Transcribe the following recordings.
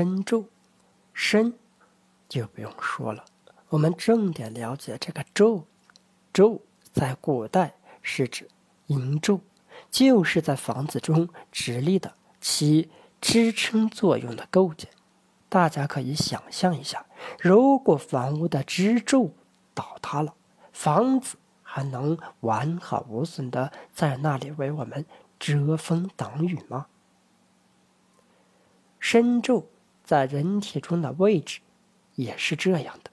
身咒，身就不用说了。我们重点了解这个咒，咒在古代是指营咒，就是在房子中直立的起支撑作用的构件。大家可以想象一下，如果房屋的支柱倒塌了，房子还能完好无损的在那里为我们遮风挡雨吗？身柱在人体中的位置也是这样的，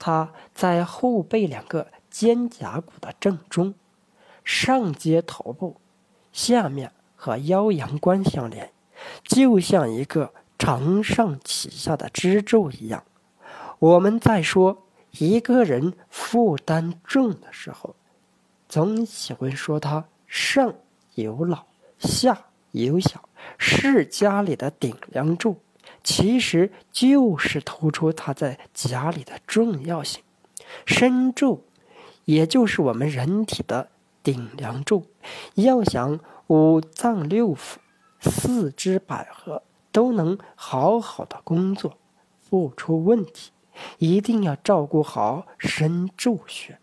它在后背两个肩胛骨的正中，上接头部，下面和腰阳关相连，就像一个承上启下的支柱一样。我们在说一个人负担重的时候，总喜欢说他上有老，下有小。是家里的顶梁柱，其实就是突出他在家里的重要性。身柱，也就是我们人体的顶梁柱。要想五脏六腑、四肢百合都能好好的工作，不出问题，一定要照顾好身柱穴。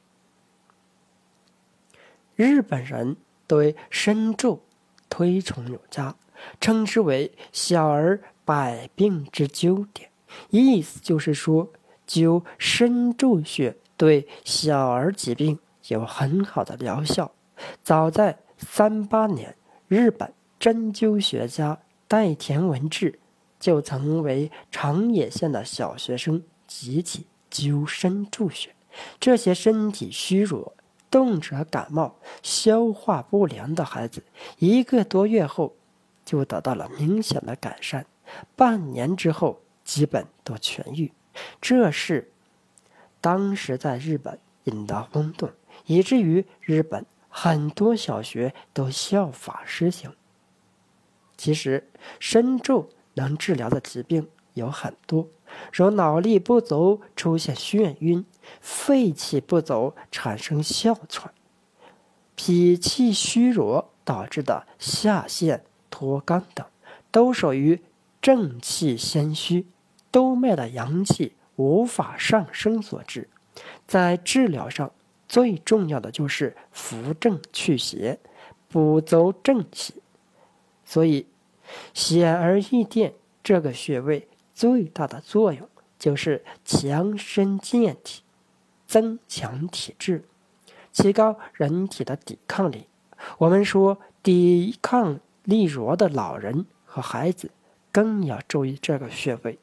日本人对身柱推崇有加。称之为“小儿百病之灸点”，意思就是说，灸身柱穴对小儿疾病有很好的疗效。早在三八年，日本针灸学家代田文治就曾为长野县的小学生集体灸身柱穴。这些身体虚弱、动辄感冒、消化不良的孩子，一个多月后。就得到了明显的改善，半年之后基本都痊愈。这是当时在日本引得轰动，以至于日本很多小学都效法施行。其实，身柱能治疗的疾病有很多，如脑力不足出现眩晕、肺气不足产生哮喘、脾气虚弱导致的下陷。脱肛等，都属于正气先虚、督脉的阳气无法上升所致。在治疗上，最重要的就是扶正祛邪、补足正气。所以，显而易见，这个穴位最大的作用就是强身健体、增强体质、提高人体的抵抗力。我们说抵抗。力弱的老人和孩子更要注意这个穴位。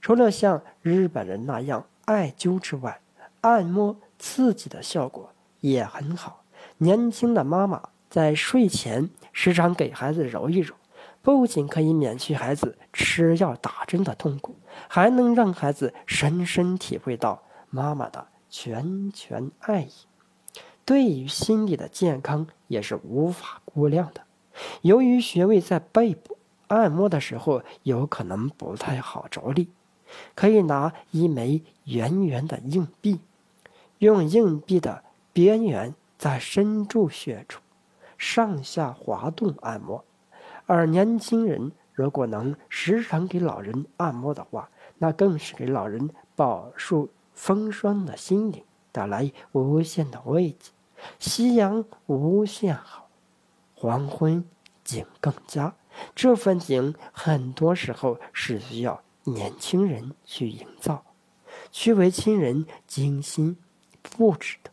除了像日本人那样艾灸之外，按摩刺激的效果也很好。年轻的妈妈在睡前时常给孩子揉一揉，不仅可以免去孩子吃药打针的痛苦，还能让孩子深深体会到妈妈的拳拳爱意，对于心理的健康也是无法估量的。由于穴位在背部，按摩的时候有可能不太好着力，可以拿一枚圆圆的硬币，用硬币的边缘在深柱穴处上下滑动按摩。而年轻人如果能时常给老人按摩的话，那更是给老人饱受风霜的心灵带来无限的慰藉。夕阳无限好。黄昏景更佳，这份景很多时候是需要年轻人去营造，去为亲人精心布置的。